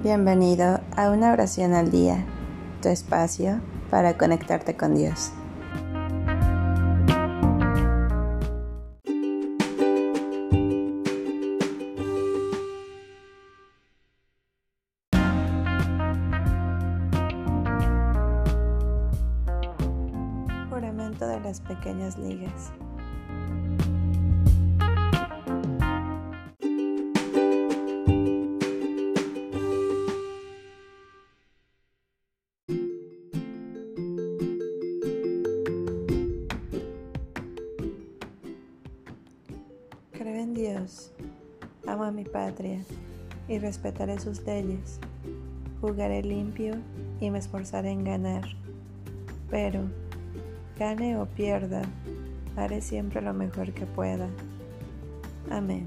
Bienvenido a una oración al día, tu espacio para conectarte con Dios. Juramento de las pequeñas ligas. Creo en Dios, amo a mi patria y respetaré sus leyes. Jugaré limpio y me esforzaré en ganar. Pero, gane o pierda, haré siempre lo mejor que pueda. Amén.